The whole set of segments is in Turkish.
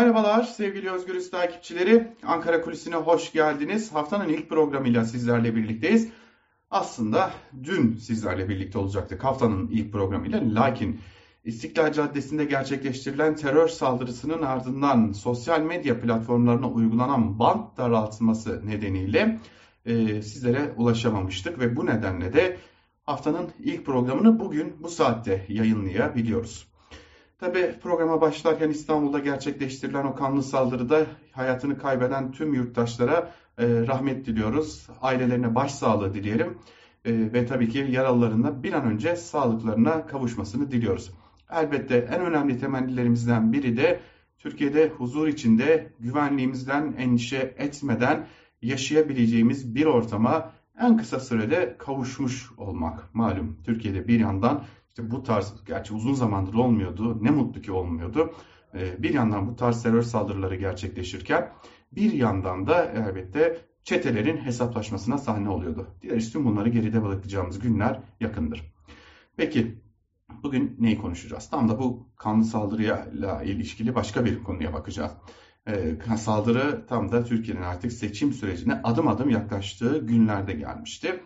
Merhabalar sevgili Özgürüz takipçileri. Ankara Kulisi'ne hoş geldiniz. Haftanın ilk programıyla sizlerle birlikteyiz. Aslında dün sizlerle birlikte olacaktık haftanın ilk programıyla. Lakin İstiklal Caddesi'nde gerçekleştirilen terör saldırısının ardından sosyal medya platformlarına uygulanan bant daraltılması nedeniyle e, sizlere ulaşamamıştık ve bu nedenle de haftanın ilk programını bugün bu saatte yayınlayabiliyoruz. Tabi programa başlarken İstanbul'da gerçekleştirilen o kanlı saldırıda hayatını kaybeden tüm yurttaşlara e, rahmet diliyoruz. Ailelerine başsağlığı dileyelim e, ve tabii ki yaralılarına bir an önce sağlıklarına kavuşmasını diliyoruz. Elbette en önemli temennilerimizden biri de Türkiye'de huzur içinde güvenliğimizden endişe etmeden yaşayabileceğimiz bir ortama en kısa sürede kavuşmuş olmak. Malum Türkiye'de bir yandan işte bu tarz, gerçi uzun zamandır olmuyordu, ne mutlu ki olmuyordu. Ee, bir yandan bu tarz terör saldırıları gerçekleşirken bir yandan da elbette çetelerin hesaplaşmasına sahne oluyordu. Dileriz tüm bunları geride bırakacağımız günler yakındır. Peki bugün neyi konuşacağız? Tam da bu kanlı saldırıyla ilişkili başka bir konuya bakacağız. Ee, saldırı tam da Türkiye'nin artık seçim sürecine adım adım yaklaştığı günlerde gelmişti.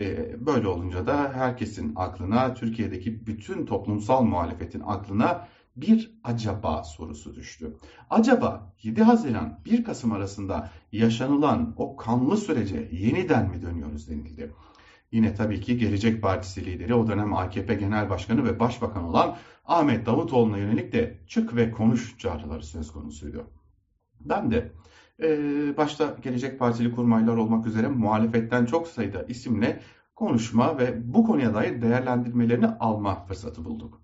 Ee, böyle olunca da herkesin aklına, Türkiye'deki bütün toplumsal muhalefetin aklına bir acaba sorusu düştü. Acaba 7 Haziran 1 Kasım arasında yaşanılan o kanlı sürece yeniden mi dönüyoruz denildi. Yine tabii ki Gelecek Partisi lideri o dönem AKP Genel Başkanı ve Başbakan olan Ahmet Davutoğlu'na yönelik de çık ve konuş çağrıları söz konusuydu. Ben de e, başta Gelecek Partili kurmaylar olmak üzere muhalefetten çok sayıda isimle konuşma ve bu konuya dair değerlendirmelerini alma fırsatı bulduk.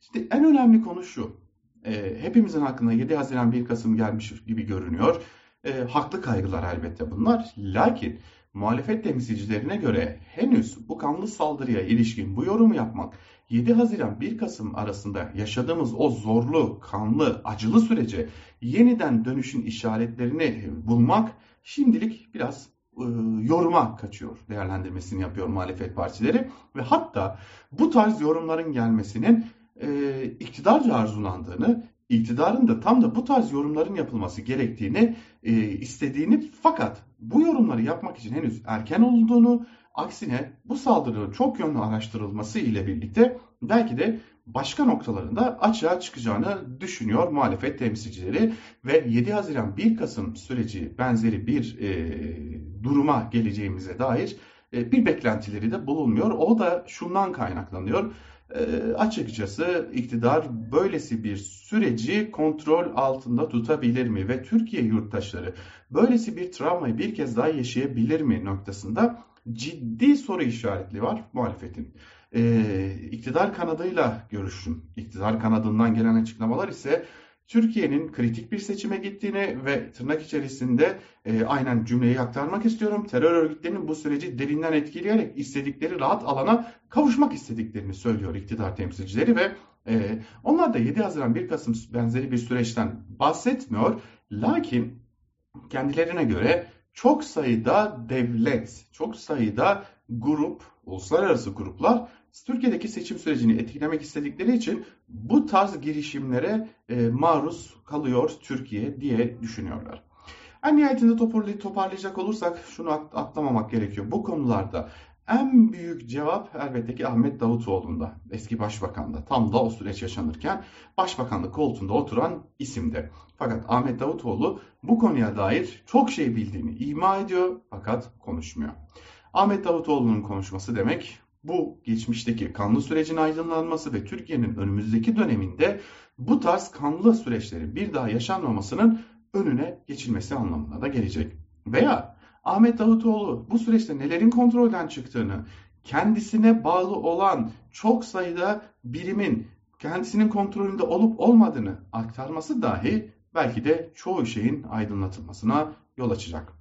İşte en önemli konu şu. E, hepimizin aklına 7 Haziran 1 Kasım gelmiş gibi görünüyor. E, haklı kaygılar elbette bunlar. Lakin muhalefet temsilcilerine göre henüz bu kanlı saldırıya ilişkin bu yorumu yapmak 7 Haziran 1 Kasım arasında yaşadığımız o zorlu, kanlı, acılı sürece yeniden dönüşün işaretlerini bulmak şimdilik biraz e, yoruma kaçıyor. Değerlendirmesini yapıyor muhalefet partileri ve hatta bu tarz yorumların gelmesinin e, iktidarca arzulandığını, iktidarın da tam da bu tarz yorumların yapılması gerektiğini e, istediğini fakat bu yorumları yapmak için henüz erken olduğunu aksine bu saldırının çok yönlü araştırılması ile birlikte belki de başka noktalarında açığa çıkacağını düşünüyor muhalefet temsilcileri ve 7 Haziran 1 Kasım süreci benzeri bir e, duruma geleceğimize dair e, bir beklentileri de bulunmuyor. O da şundan kaynaklanıyor. E, açıkçası iktidar böylesi bir süreci kontrol altında tutabilir mi ve Türkiye yurttaşları böylesi bir travmayı bir kez daha yaşayabilir mi noktasında ciddi soru işaretli var muhalefetin. Ee, iktidar kanadıyla görüştüm. İktidar kanadından gelen açıklamalar ise Türkiye'nin kritik bir seçime gittiğini ve tırnak içerisinde e, aynen cümleyi aktarmak istiyorum. Terör örgütlerinin bu süreci derinden etkileyerek istedikleri rahat alana kavuşmak istediklerini söylüyor iktidar temsilcileri ve e, onlar da 7 Haziran 1 Kasım benzeri bir süreçten bahsetmiyor. Lakin kendilerine göre çok sayıda devlet, çok sayıda grup, uluslararası gruplar Türkiye'deki seçim sürecini etkilemek istedikleri için bu tarz girişimlere e, maruz kalıyor Türkiye diye düşünüyorlar. En nihayetinde toparlayacak olursak şunu atlamamak gerekiyor. Bu konularda en büyük cevap elbette ki Ahmet Davutoğlu'nda, eski başbakanda. Tam da o süreç yaşanırken başbakanlık koltuğunda oturan isimde. Fakat Ahmet Davutoğlu bu konuya dair çok şey bildiğini ima ediyor fakat konuşmuyor. Ahmet Davutoğlu'nun konuşması demek bu geçmişteki kanlı sürecin aydınlanması ve Türkiye'nin önümüzdeki döneminde bu tarz kanlı süreçlerin bir daha yaşanmamasının önüne geçilmesi anlamına da gelecek. Veya Ahmet Davutoğlu bu süreçte nelerin kontrolden çıktığını, kendisine bağlı olan çok sayıda birimin kendisinin kontrolünde olup olmadığını aktarması dahi belki de çoğu şeyin aydınlatılmasına yol açacak.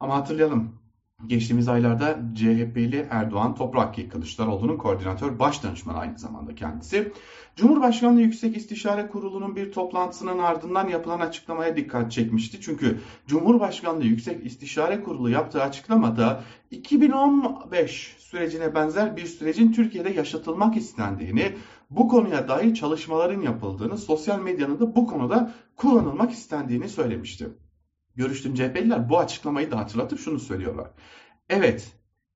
Ama hatırlayalım Geçtiğimiz aylarda CHP'li Erdoğan Toprakki Kılıçdaroğlu'nun koordinatör baş danışmanı aynı zamanda kendisi. Cumhurbaşkanlığı Yüksek İstişare Kurulu'nun bir toplantısının ardından yapılan açıklamaya dikkat çekmişti. Çünkü Cumhurbaşkanlığı Yüksek İstişare Kurulu yaptığı açıklamada 2015 sürecine benzer bir sürecin Türkiye'de yaşatılmak istendiğini, bu konuya dair çalışmaların yapıldığını, sosyal medyanın da bu konuda kullanılmak istendiğini söylemişti. Görüştüğüm CHP'liler bu açıklamayı da hatırlatıp şunu söylüyorlar. Evet,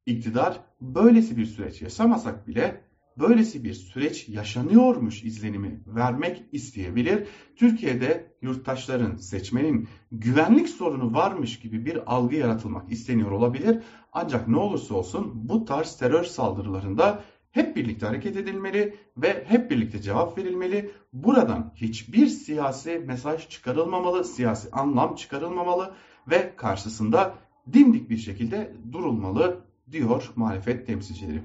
iktidar böylesi bir süreç yaşamasak bile böylesi bir süreç yaşanıyormuş izlenimi vermek isteyebilir. Türkiye'de yurttaşların, seçmenin güvenlik sorunu varmış gibi bir algı yaratılmak isteniyor olabilir. Ancak ne olursa olsun bu tarz terör saldırılarında hep birlikte hareket edilmeli ve hep birlikte cevap verilmeli. Buradan hiçbir siyasi mesaj çıkarılmamalı, siyasi anlam çıkarılmamalı ve karşısında dimdik bir şekilde durulmalı diyor muhalefet temsilcileri.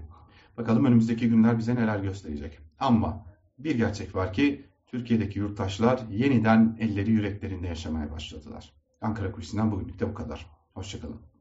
Bakalım önümüzdeki günler bize neler gösterecek. Ama bir gerçek var ki Türkiye'deki yurttaşlar yeniden elleri yüreklerinde yaşamaya başladılar. Ankara Kulisi'nden bugünlük de bu kadar. Hoşçakalın.